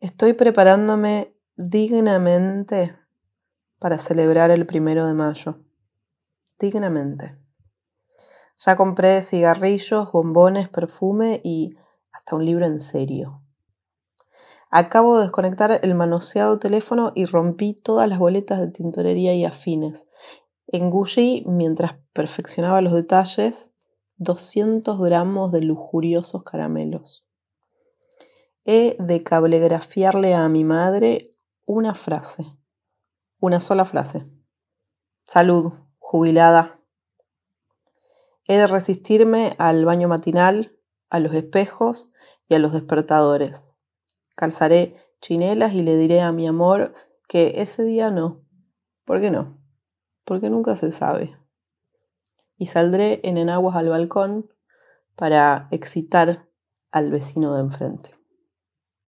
Estoy preparándome dignamente para celebrar el primero de mayo. Dignamente. Ya compré cigarrillos, bombones, perfume y hasta un libro en serio. Acabo de desconectar el manoseado teléfono y rompí todas las boletas de tintorería y afines. Engullí, mientras perfeccionaba los detalles, 200 gramos de lujuriosos caramelos. He de cablegrafiarle a mi madre una frase. Una sola frase. Salud, jubilada. He de resistirme al baño matinal, a los espejos y a los despertadores. Calzaré chinelas y le diré a mi amor que ese día no. ¿Por qué no? Porque nunca se sabe. Y saldré en enaguas al balcón para excitar al vecino de enfrente.